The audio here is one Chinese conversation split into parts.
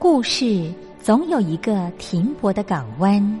故事总有一个停泊的港湾。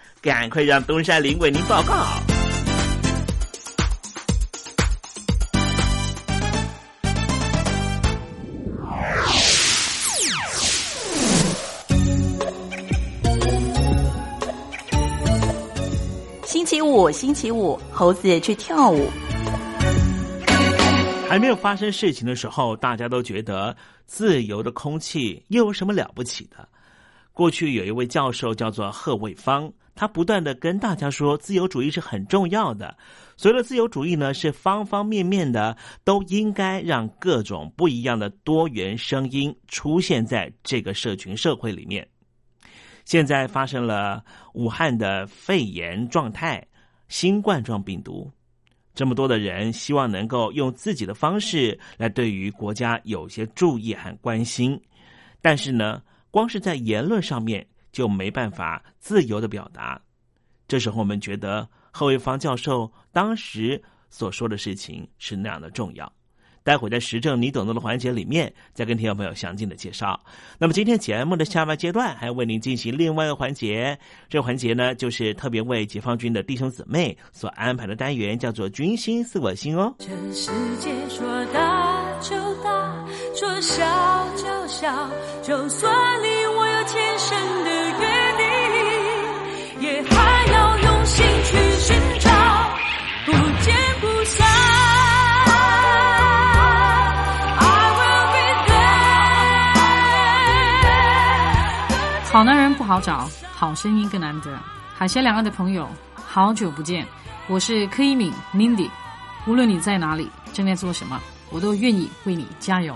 赶快让东山林为您报告。星期五，星期五，猴子去跳舞。还没有发生事情的时候，大家都觉得自由的空气又有什么了不起的？过去有一位教授叫做贺卫方，他不断的跟大家说，自由主义是很重要的。所谓的自由主义呢，是方方面面的都应该让各种不一样的多元声音出现在这个社群社会里面。现在发生了武汉的肺炎状态，新冠状病毒，这么多的人希望能够用自己的方式来对于国家有些注意和关心，但是呢，光是在言论上面就没办法自由的表达。这时候我们觉得贺卫方教授当时所说的事情是那样的重要。待会在时政你懂得的环节里面，再跟听众朋友详尽的介绍。那么今天节目的下半阶段，还要为您进行另外一个环节。这个环节呢，就是特别为解放军的弟兄姊妹所安排的单元，叫做“军心似我心”哦。这世界说大就大，说小就小，就算你我有天生的，也还要用心去寻找，不见不散。好男人不好找，好声音更难得。海峡两岸的朋友，好久不见，我是柯一敏 Mindy。无论你在哪里，正在做什么，我都愿意为你加油。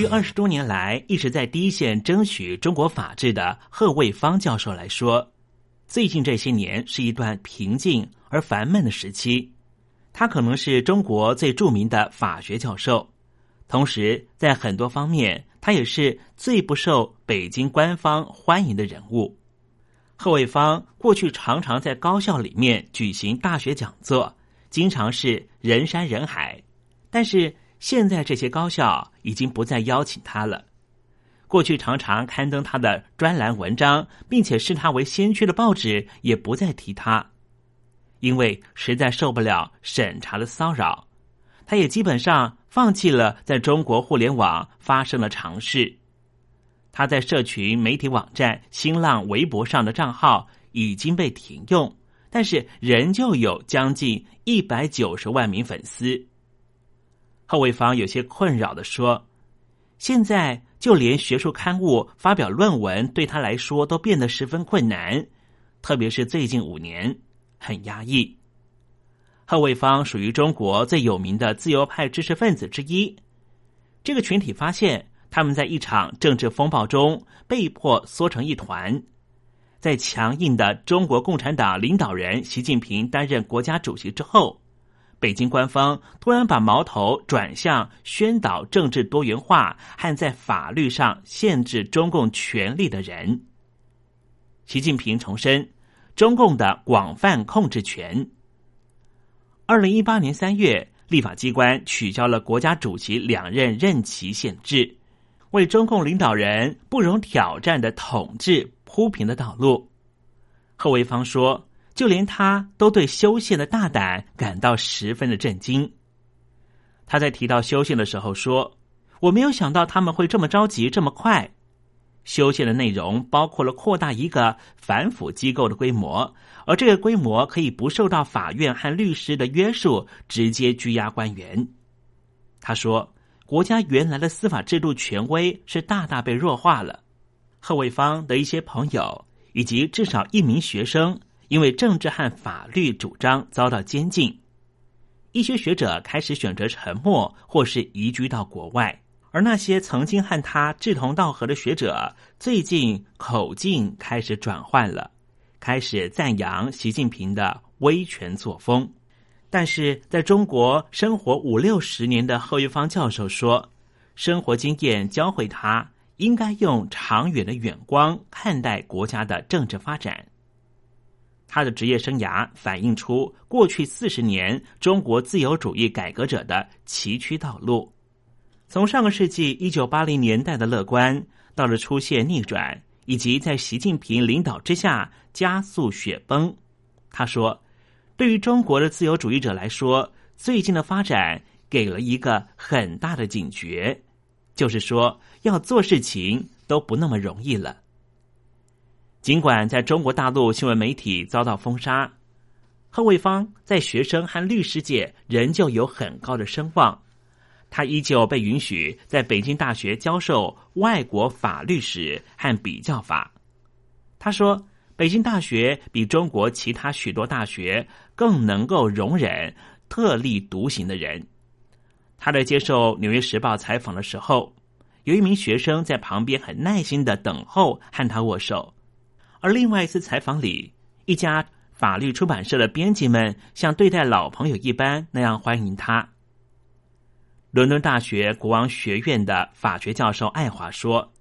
于二十多年来一直在第一线争取中国法治的贺卫方教授来说，最近这些年是一段平静而烦闷的时期。他可能是中国最著名的法学教授，同时在很多方面，他也是最不受北京官方欢迎的人物。贺卫方过去常常在高校里面举行大学讲座，经常是人山人海。但是现在这些高校已经不再邀请他了。过去常常刊登他的专栏文章，并且视他为先驱的报纸也不再提他，因为实在受不了审查的骚扰。他也基本上放弃了在中国互联网发生的尝试。他在社群媒体网站新浪微博上的账号已经被停用，但是仍旧有将近一百九十万名粉丝。贺卫方有些困扰的说：“现在就连学术刊物发表论文对他来说都变得十分困难，特别是最近五年很压抑。”贺卫方属于中国最有名的自由派知识分子之一，这个群体发现。他们在一场政治风暴中被迫缩成一团，在强硬的中国共产党领导人习近平担任国家主席之后，北京官方突然把矛头转向宣导政治多元化和在法律上限制中共权力的人。习近平重申中共的广泛控制权。二零一八年三月，立法机关取消了国家主席两任任期限制。为中共领导人不容挑战的统治铺平的道路，贺维芳说：“就连他都对修宪的大胆感到十分的震惊。”他在提到修宪的时候说：“我没有想到他们会这么着急，这么快。修宪的内容包括了扩大一个反腐机构的规模，而这个规模可以不受到法院和律师的约束，直接拘押官员。”他说。国家原来的司法制度权威是大大被弱化了。贺卫方的一些朋友以及至少一名学生，因为政治和法律主张遭到监禁。一些学者开始选择沉默，或是移居到国外。而那些曾经和他志同道合的学者，最近口径开始转换了，开始赞扬习近平的威权作风。但是，在中国生活五六十年的贺玉芳教授说，生活经验教会他应该用长远的眼光看待国家的政治发展。他的职业生涯反映出过去四十年中国自由主义改革者的崎岖道路，从上个世纪一九八零年代的乐观，到了出现逆转，以及在习近平领导之下加速雪崩。他说。对于中国的自由主义者来说，最近的发展给了一个很大的警觉，就是说要做事情都不那么容易了。尽管在中国大陆新闻媒体遭到封杀，贺卫方在学生和律师界仍旧有很高的声望，他依旧被允许在北京大学教授外国法律史和比较法。他说。北京大学比中国其他许多大学更能够容忍特立独行的人。他在接受《纽约时报》采访的时候，有一名学生在旁边很耐心的等候和他握手。而另外一次采访里，一家法律出版社的编辑们像对待老朋友一般那样欢迎他。伦敦大学国王学院的法学教授爱华说：“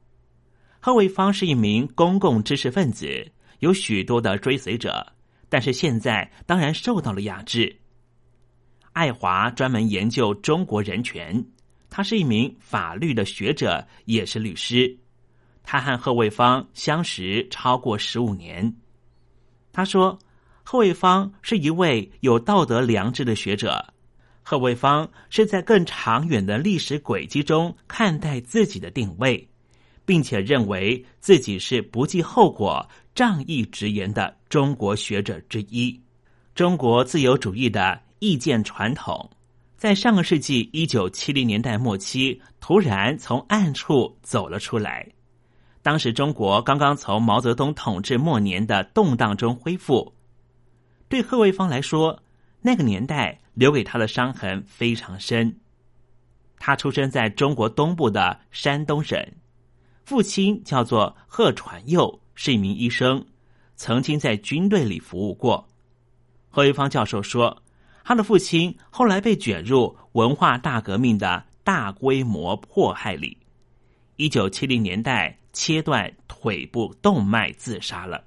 贺卫方是一名公共知识分子。”有许多的追随者，但是现在当然受到了压制。爱华专门研究中国人权，他是一名法律的学者，也是律师。他和贺卫方相识超过十五年。他说，贺卫方是一位有道德良知的学者。贺卫方是在更长远的历史轨迹中看待自己的定位。并且认为自己是不计后果、仗义直言的中国学者之一。中国自由主义的意见传统，在上个世纪一九七零年代末期突然从暗处走了出来。当时中国刚刚从毛泽东统治末年的动荡中恢复，对贺卫方来说，那个年代留给他的伤痕非常深。他出生在中国东部的山东省，父亲叫做贺传佑，是一名医生，曾经在军队里服务过。何玉芳教授说，他的父亲后来被卷入文化大革命的大规模迫害里，一九七零年代切断腿部动脉自杀了。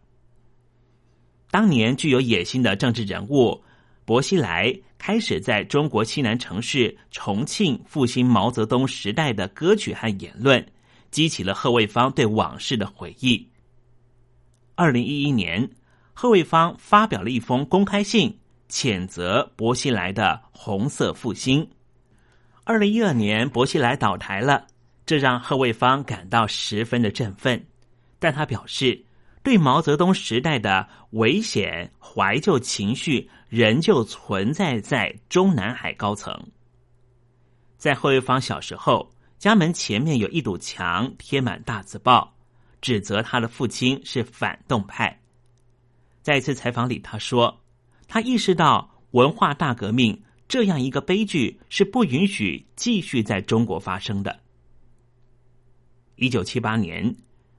当年具有野心的政治人物薄熙来开始在中国西南城市重庆复兴毛泽东时代的歌曲和言论，激起了贺卫方对往事的回忆。二零一一年，贺卫方发表了一封公开信，谴责薄熙来的红色复兴。二零一二年，薄熙来倒台了，这让贺卫方感到十分的振奋，但他表示。对毛泽东时代的危险怀旧情绪仍旧存在在中南海高层。在后卫方小时候，家门前面有一堵墙，贴满大字报，指责他的父亲是反动派。在一次采访里，他说：“他意识到文化大革命这样一个悲剧是不允许继续在中国发生的。”一九七八年。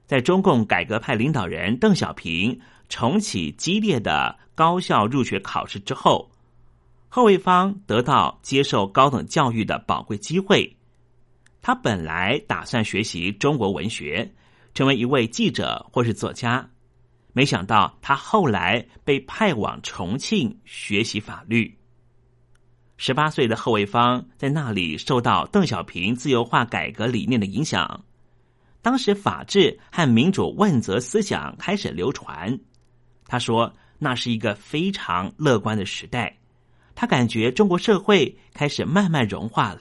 在中共改革派领导人邓小平重启激烈的高校入学考试之后，贺卫方得到接受高等教育的宝贵机会。他本来打算学习中国文学，成为一位记者或是作家，没想到他后来被派往重庆学习法律。十八岁的贺卫方在那里受到邓小平自由化改革理念的影响。当时法治和民主问责思想开始流传，他说那是一个非常乐观的时代。他感觉中国社会开始慢慢融化了。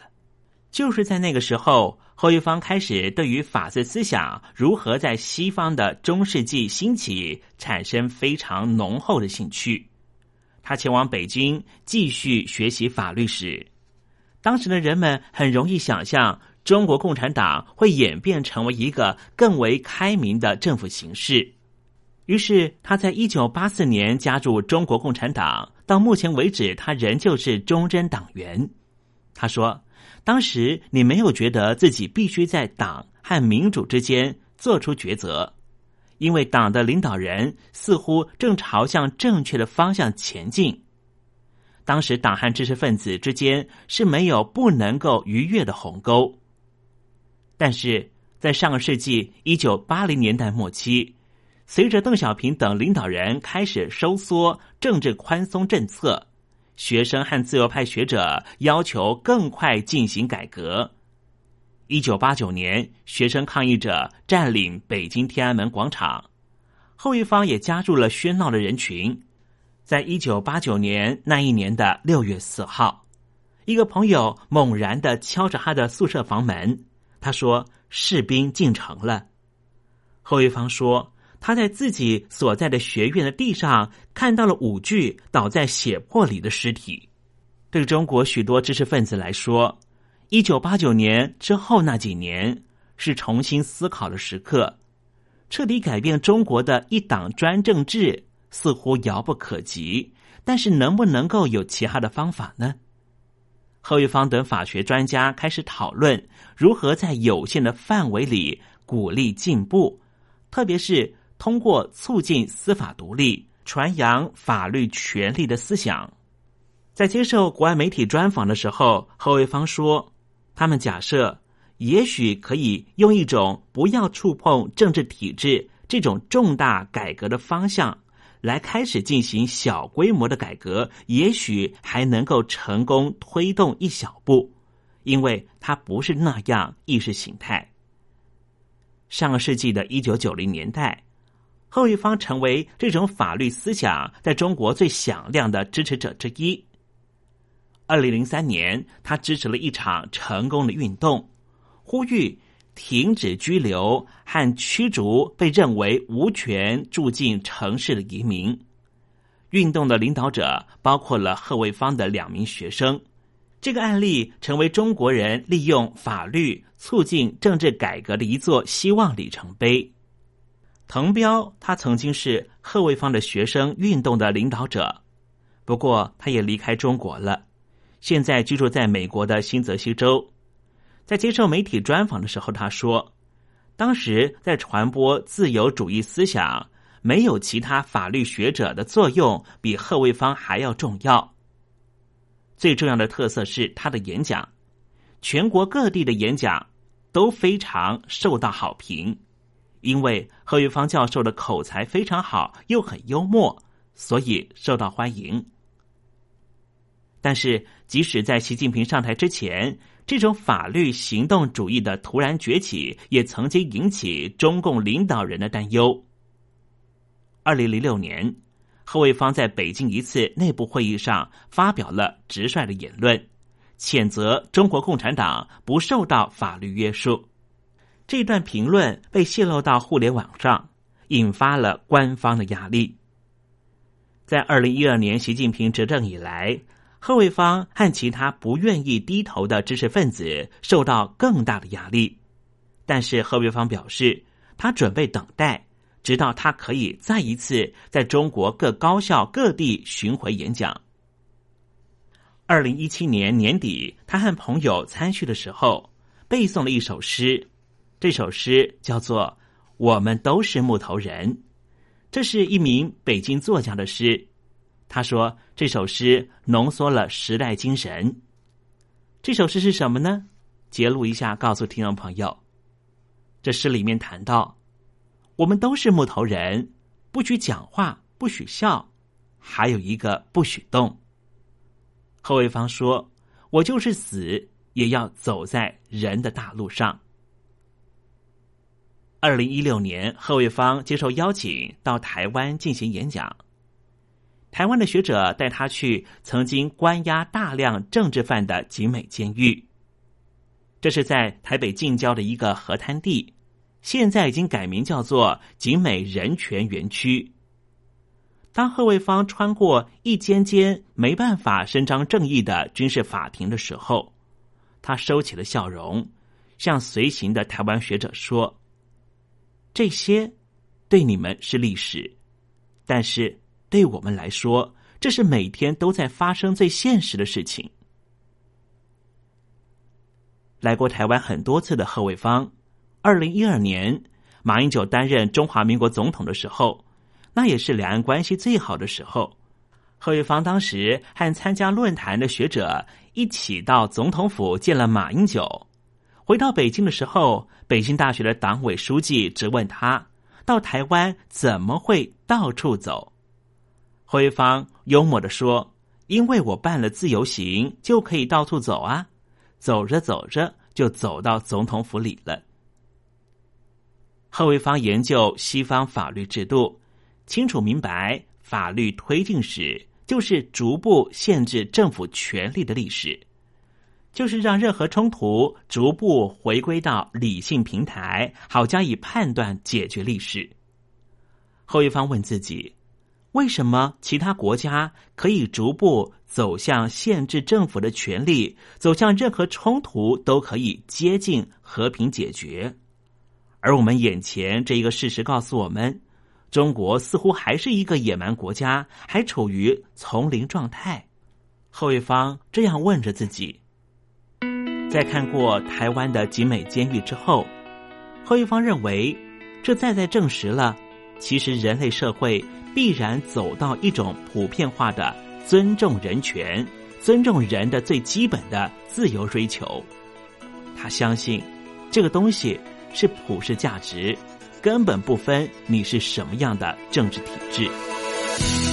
就是在那个时候，后一方开始对于法治思想如何在西方的中世纪兴起产生非常浓厚的兴趣。他前往北京继续学习法律史。当时的人们很容易想象。中国共产党会演变成为一个更为开明的政府形式。于是，他在一九八四年加入中国共产党，到目前为止，他仍旧是忠贞党员。他说：“当时你没有觉得自己必须在党和民主之间做出抉择，因为党的领导人似乎正朝向正确的方向前进。当时，党和知识分子之间是没有不能够逾越的鸿沟。”但是在上个世纪一九八零年代末期，随着邓小平等领导人开始收缩政治宽松政策，学生和自由派学者要求更快进行改革。一九八九年，学生抗议者占领北京天安门广场，后一方也加入了喧闹的人群。在一九八九年那一年的六月四号，一个朋友猛然的敲着他的宿舍房门。他说：“士兵进城了。”后一方说：“他在自己所在的学院的地上看到了五具倒在血泊里的尸体。”对中国许多知识分子来说，一九八九年之后那几年是重新思考的时刻。彻底改变中国的一党专政制似乎遥不可及，但是能不能够有其他的方法呢？贺玉芳等法学专家开始讨论如何在有限的范围里鼓励进步，特别是通过促进司法独立、传扬法律权利的思想。在接受国外媒体专访的时候，贺卫方说：“他们假设，也许可以用一种不要触碰政治体制这种重大改革的方向。”来开始进行小规模的改革，也许还能够成功推动一小步，因为它不是那样意识形态。上个世纪的一九九零年代，后一方成为这种法律思想在中国最响亮的支持者之一。二零零三年，他支持了一场成功的运动，呼吁。停止拘留和驱逐被认为无权住进城市的移民。运动的领导者包括了贺卫方的两名学生。这个案例成为中国人利用法律促进政治改革的一座希望里程碑。滕彪他曾经是贺卫方的学生运动的领导者，不过他也离开中国了，现在居住在美国的新泽西州。在接受媒体专访的时候，他说：“当时在传播自由主义思想，没有其他法律学者的作用比贺卫方还要重要。最重要的特色是他的演讲，全国各地的演讲都非常受到好评，因为贺卫方教授的口才非常好，又很幽默，所以受到欢迎。但是，即使在习近平上台之前，这种法律行动主义的突然崛起，也曾经引起中共领导人的担忧。二零零六年，贺卫方在北京一次内部会议上发表了直率的言论，谴责中国共产党不受到法律约束。这段评论被泄露到互联网上，引发了官方的压力。在二零一二年习近平执政以来。贺卫方和其他不愿意低头的知识分子受到更大的压力，但是贺卫方表示，他准备等待，直到他可以再一次在中国各高校各地巡回演讲。二零一七年年底，他和朋友参叙的时候，背诵了一首诗，这首诗叫做《我们都是木头人》，这是一名北京作家的诗。他说：“这首诗浓缩了时代精神。这首诗是什么呢？揭露一下，告诉听众朋友。这诗里面谈到，我们都是木头人，不许讲话，不许笑，还有一个不许动。贺卫方说：‘我就是死，也要走在人的大路上。’二零一六年，贺卫方接受邀请到台湾进行演讲。”台湾的学者带他去曾经关押大量政治犯的景美监狱，这是在台北近郊的一个河滩地，现在已经改名叫做景美人权园区。当贺卫方穿过一间间没办法伸张正义的军事法庭的时候，他收起了笑容，向随行的台湾学者说：“这些对你们是历史，但是。”对我们来说，这是每天都在发生最现实的事情。来过台湾很多次的贺卫方，二零一二年马英九担任中华民国总统的时候，那也是两岸关系最好的时候。贺卫方当时和参加论坛的学者一起到总统府见了马英九。回到北京的时候，北京大学的党委书记质问他：到台湾怎么会到处走？辉方幽默的说：“因为我办了自由行，就可以到处走啊，走着走着就走到总统府里了。”贺卫方研究西方法律制度，清楚明白法律推进史就是逐步限制政府权力的历史，就是让任何冲突逐步回归到理性平台，好加以判断解决历史。后一方问自己。为什么其他国家可以逐步走向限制政府的权利，走向任何冲突都可以接近和平解决？而我们眼前这一个事实告诉我们，中国似乎还是一个野蛮国家，还处于丛林状态。后一方这样问着自己。在看过台湾的集美监狱之后，后一方认为，这再再证实了，其实人类社会。必然走到一种普遍化的尊重人权、尊重人的最基本的自由追求。他相信，这个东西是普世价值，根本不分你是什么样的政治体制。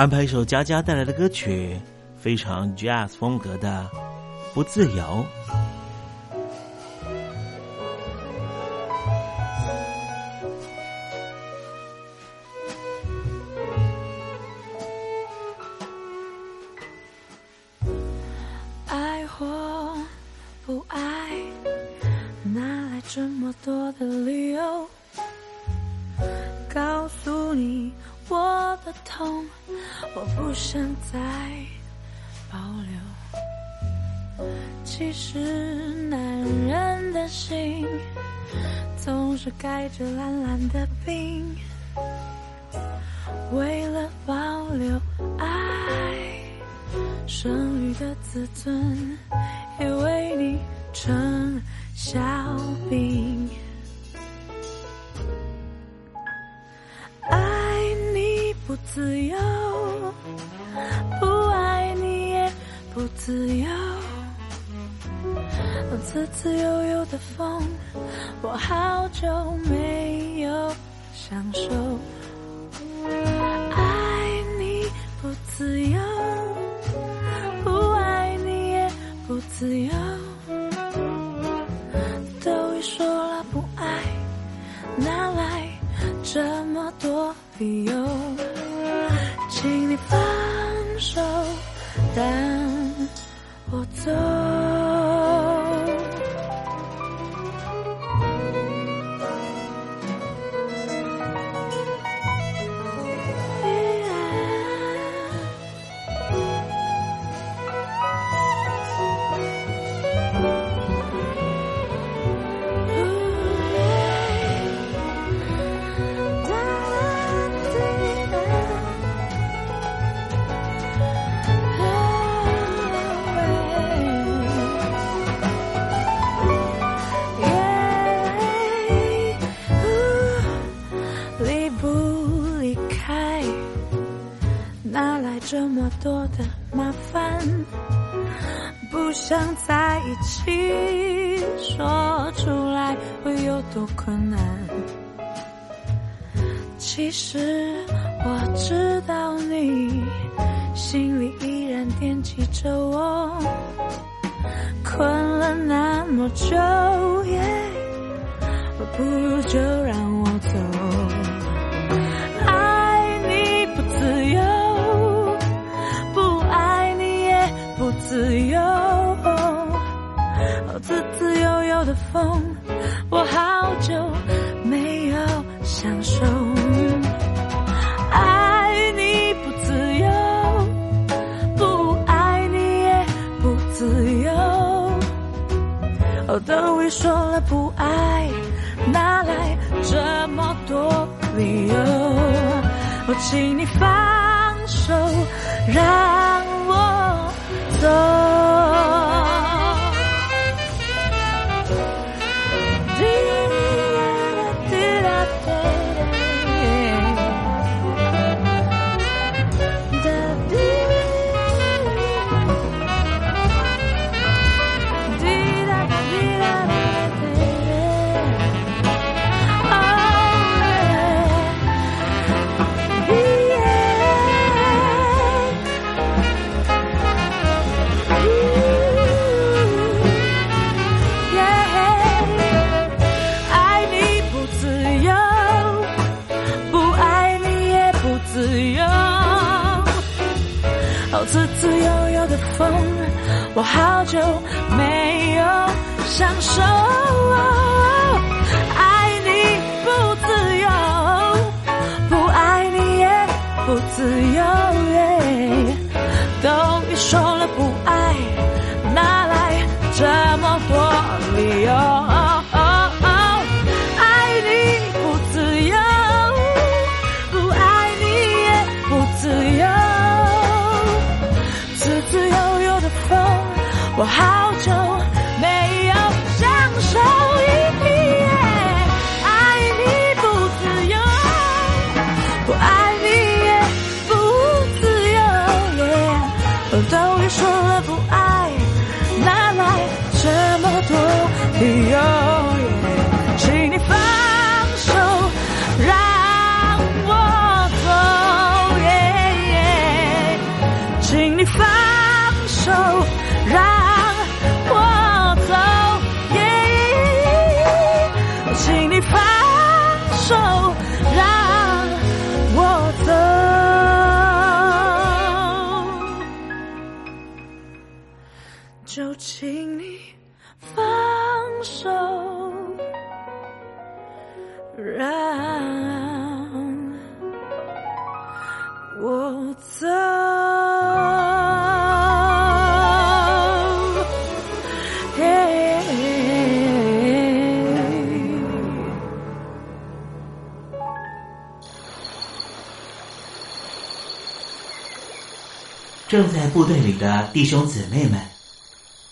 安排一首佳佳带来的歌曲，非常 jazz 风格的《不自由》。爱或不爱，哪来这么多的理由？告诉你的痛，我不想再保留。其实男人的心总是盖着蓝蓝的冰，为了保留爱。剩余的自尊也为你成小兵。自由，不爱你也不自由。自自由由的风，我好久没有享受。爱你不自由。不爱你也不自由，都说了不爱，哪来这么多理由？请你放手，让我走。起，说出来会有多困难？其实我知道你心里依然惦记着我，困了那么久，请你放手，让我走。正在部队里的弟兄姊妹们，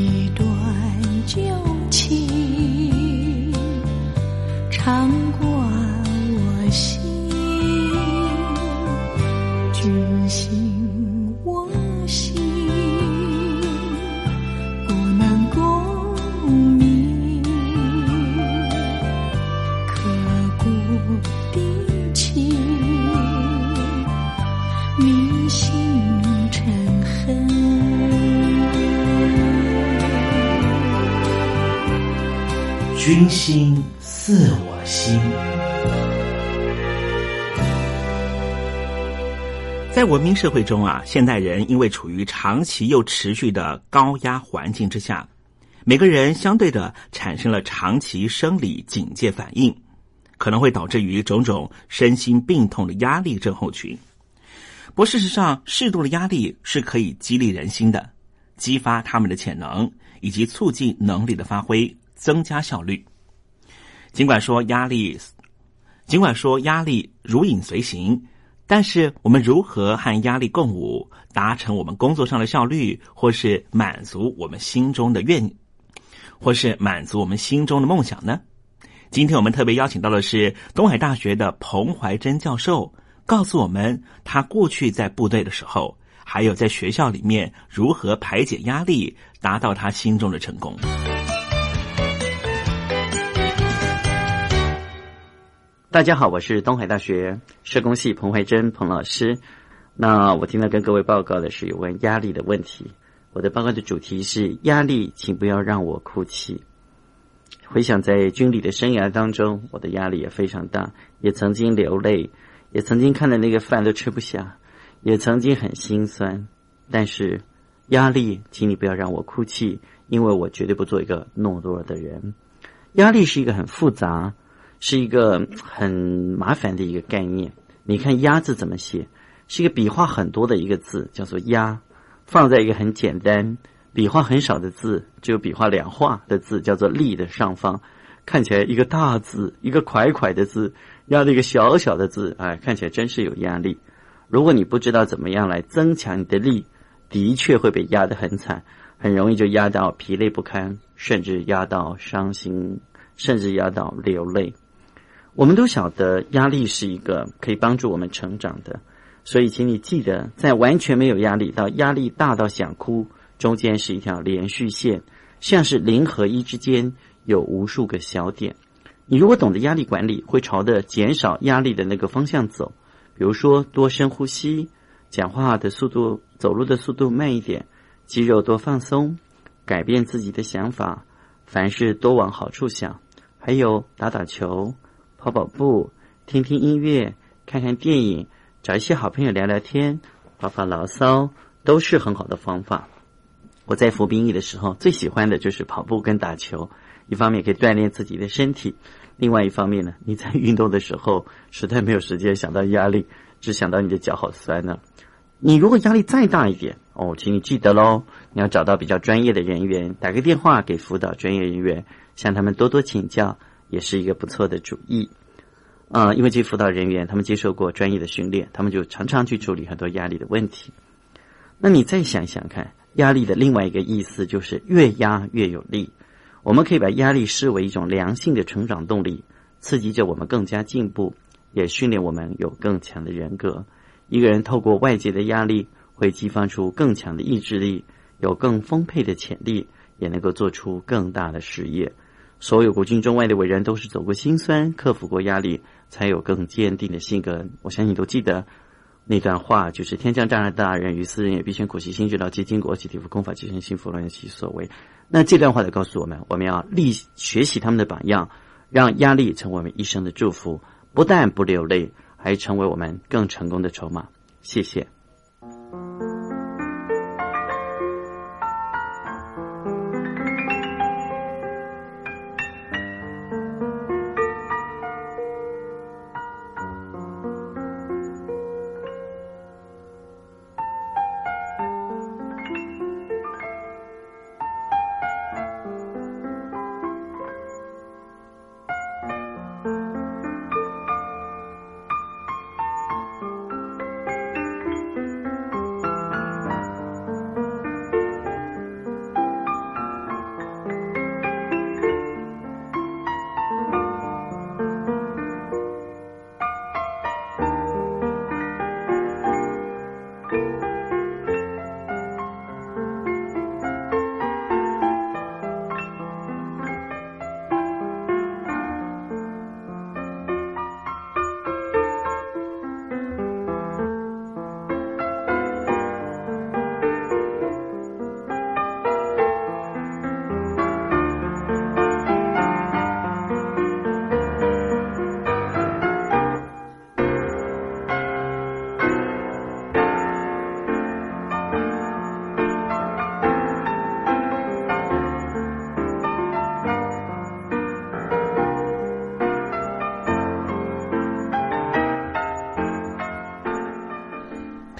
一段旧情唱过君心似我心。在文明社会中啊，现代人因为处于长期又持续的高压环境之下，每个人相对的产生了长期生理警戒反应，可能会导致于种种身心病痛的压力症候群。不，事实上，适度的压力是可以激励人心的，激发他们的潜能，以及促进能力的发挥，增加效率。尽管说压力，尽管说压力如影随形，但是我们如何和压力共舞，达成我们工作上的效率，或是满足我们心中的愿，或是满足我们心中的梦想呢？今天我们特别邀请到的是东海大学的彭怀珍教授。告诉我们，他过去在部队的时候，还有在学校里面如何排解压力，达到他心中的成功。大家好，我是东海大学社工系彭怀珍彭老师。那我今天跟各位报告的是有关压力的问题。我的报告的主题是压力，请不要让我哭泣。回想在军旅的生涯当中，我的压力也非常大，也曾经流泪。也曾经看的那个饭都吃不下，也曾经很心酸，但是压力，请你不要让我哭泣，因为我绝对不做一个懦弱的人。压力是一个很复杂，是一个很麻烦的一个概念。你看“压”字怎么写？是一个笔画很多的一个字，叫做“压”，放在一个很简单、笔画很少的字，只有笔画两画的字，叫做“力”的上方，看起来一个大字，一个快快的字。压了一个小小的字，哎，看起来真是有压力。如果你不知道怎么样来增强你的力，的确会被压得很惨，很容易就压到疲累不堪，甚至压到伤心，甚至压到流泪。我们都晓得压力是一个可以帮助我们成长的，所以请你记得，在完全没有压力到压力大到想哭，中间是一条连续线，像是零和一之间有无数个小点。你如果懂得压力管理，会朝着减少压力的那个方向走。比如说，多深呼吸，讲话的速度、走路的速度慢一点，肌肉多放松，改变自己的想法，凡事多往好处想。还有打打球、跑跑步、听听音乐、看看电影，找一些好朋友聊聊天、发发牢骚，都是很好的方法。我在服兵役的时候，最喜欢的就是跑步跟打球，一方面可以锻炼自己的身体，另外一方面呢，你在运动的时候实在没有时间想到压力，只想到你的脚好酸呢。你如果压力再大一点哦，请你记得喽，你要找到比较专业的人员，打个电话给辅导专业人员，向他们多多请教，也是一个不错的主意。啊，因为这些辅导人员他们接受过专业的训练，他们就常常去处理很多压力的问题。那你再想想看，压力的另外一个意思就是越压越有力。我们可以把压力视为一种良性的成长动力，刺激着我们更加进步，也训练我们有更强的人格。一个人透过外界的压力，会激发出更强的意志力，有更丰沛的潜力，也能够做出更大的事业。所有古今中外的伟人都是走过辛酸，克服过压力，才有更坚定的性格。我相信你都记得那段话，就是“天降大任大人，于斯人也必先苦其心志，劳其筋骨，其体肤，空乏其身，心服乱其所为。”那这段话在告诉我们，我们要立学习他们的榜样，让压力成为我们一生的祝福，不但不流泪。还成为我们更成功的筹码。谢谢。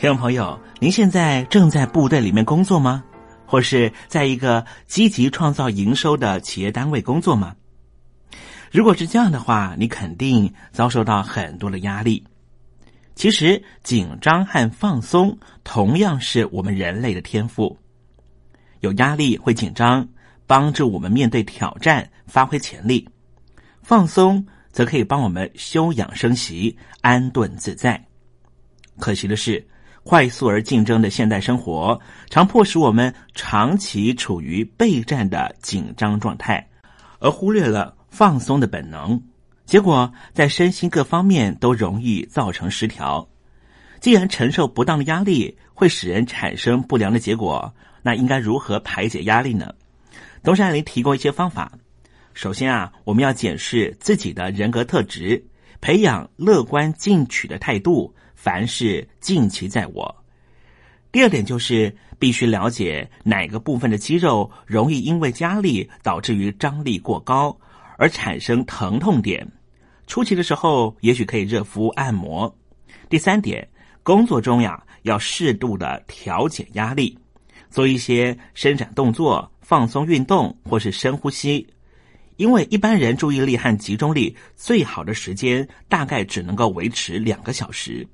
听众朋友，您现在正在部队里面工作吗？或是在一个积极创造营收的企业单位工作吗？如果是这样的话，你肯定遭受到很多的压力。其实，紧张和放松同样是我们人类的天赋。有压力会紧张，帮助我们面对挑战，发挥潜力；放松则可以帮我们休养生息，安顿自在。可惜的是。快速而竞争的现代生活，常迫使我们长期处于备战的紧张状态，而忽略了放松的本能，结果在身心各方面都容易造成失调。既然承受不当的压力会使人产生不良的结果，那应该如何排解压力呢？东山林提供一些方法。首先啊，我们要检视自己的人格特质，培养乐观进取的态度。凡事尽其在我。第二点就是必须了解哪个部分的肌肉容易因为压力导致于张力过高而产生疼痛点。初期的时候，也许可以热敷按摩。第三点，工作中呀要适度的调节压力，做一些伸展动作、放松运动或是深呼吸。因为一般人注意力和集中力最好的时间大概只能够维持两个小时。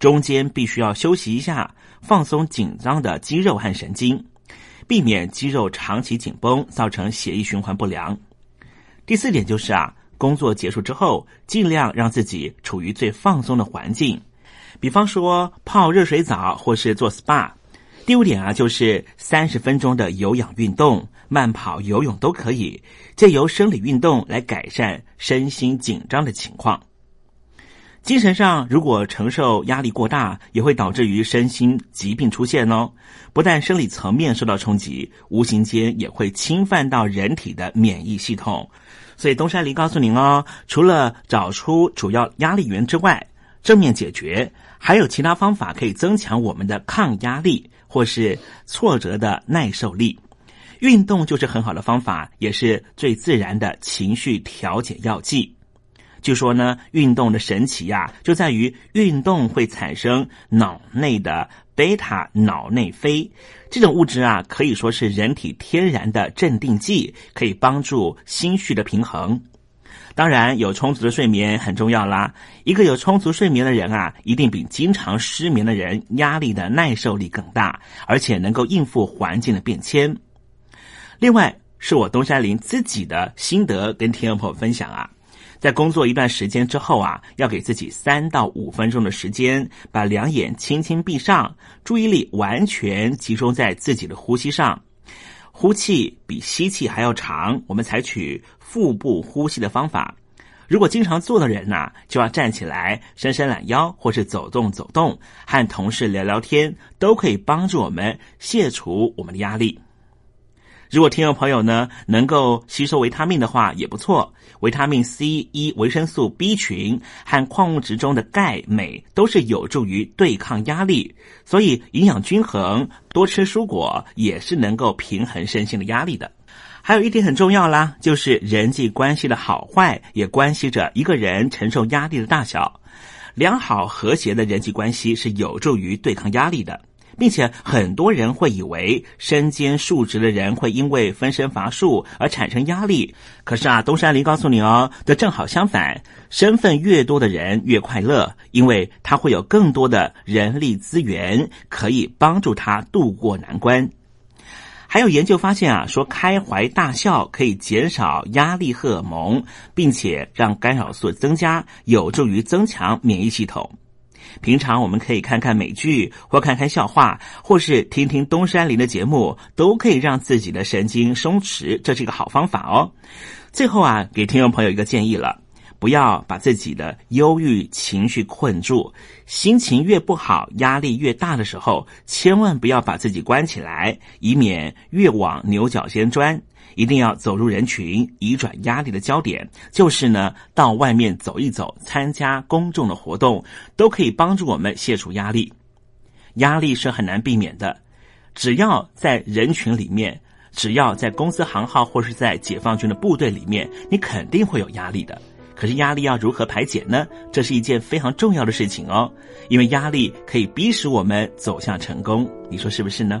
中间必须要休息一下，放松紧张的肌肉和神经，避免肌肉长期紧绷，造成血液循环不良。第四点就是啊，工作结束之后，尽量让自己处于最放松的环境，比方说泡热水澡或是做 SPA。第五点啊，就是三十分钟的有氧运动，慢跑、游泳都可以，借由生理运动来改善身心紧张的情况。精神上，如果承受压力过大，也会导致于身心疾病出现哦。不但生理层面受到冲击，无形间也会侵犯到人体的免疫系统。所以东山林告诉您哦，除了找出主要压力源之外，正面解决，还有其他方法可以增强我们的抗压力，或是挫折的耐受力。运动就是很好的方法，也是最自然的情绪调节药剂。据说呢，运动的神奇呀，就在于运动会产生脑内的贝塔脑内啡这种物质啊，可以说是人体天然的镇定剂，可以帮助心绪的平衡。当然，有充足的睡眠很重要啦。一个有充足睡眠的人啊，一定比经常失眠的人压力的耐受力更大，而且能够应付环境的变迁。另外，是我东山林自己的心得跟听众朋友分享啊。在工作一段时间之后啊，要给自己三到五分钟的时间，把两眼轻轻闭上，注意力完全集中在自己的呼吸上。呼气比吸气还要长，我们采取腹部呼吸的方法。如果经常坐的人呢，就要站起来伸伸懒腰，或是走动走动，和同事聊聊天，都可以帮助我们卸除我们的压力。如果听众朋友呢能够吸收维他命的话也不错，维他命 C、E、维生素 B 群和矿物质中的钙、镁都是有助于对抗压力，所以营养均衡，多吃蔬果也是能够平衡身心的压力的。还有一点很重要啦，就是人际关系的好坏也关系着一个人承受压力的大小。良好和谐的人际关系是有助于对抗压力的。并且很多人会以为身兼数职的人会因为分身乏术而产生压力，可是啊，东山林告诉你哦，这正好相反，身份越多的人越快乐，因为他会有更多的人力资源可以帮助他渡过难关。还有研究发现啊，说开怀大笑可以减少压力荷尔蒙，并且让干扰素增加，有助于增强免疫系统。平常我们可以看看美剧，或看看笑话，或是听听东山林的节目，都可以让自己的神经松弛，这是一个好方法哦。最后啊，给听众朋友一个建议了：不要把自己的忧郁情绪困住，心情越不好、压力越大的时候，千万不要把自己关起来，以免越往牛角尖钻。一定要走入人群，移转压力的焦点，就是呢，到外面走一走，参加公众的活动，都可以帮助我们卸除压力。压力是很难避免的，只要在人群里面，只要在公司行号或是在解放军的部队里面，你肯定会有压力的。可是压力要如何排解呢？这是一件非常重要的事情哦，因为压力可以逼使我们走向成功，你说是不是呢？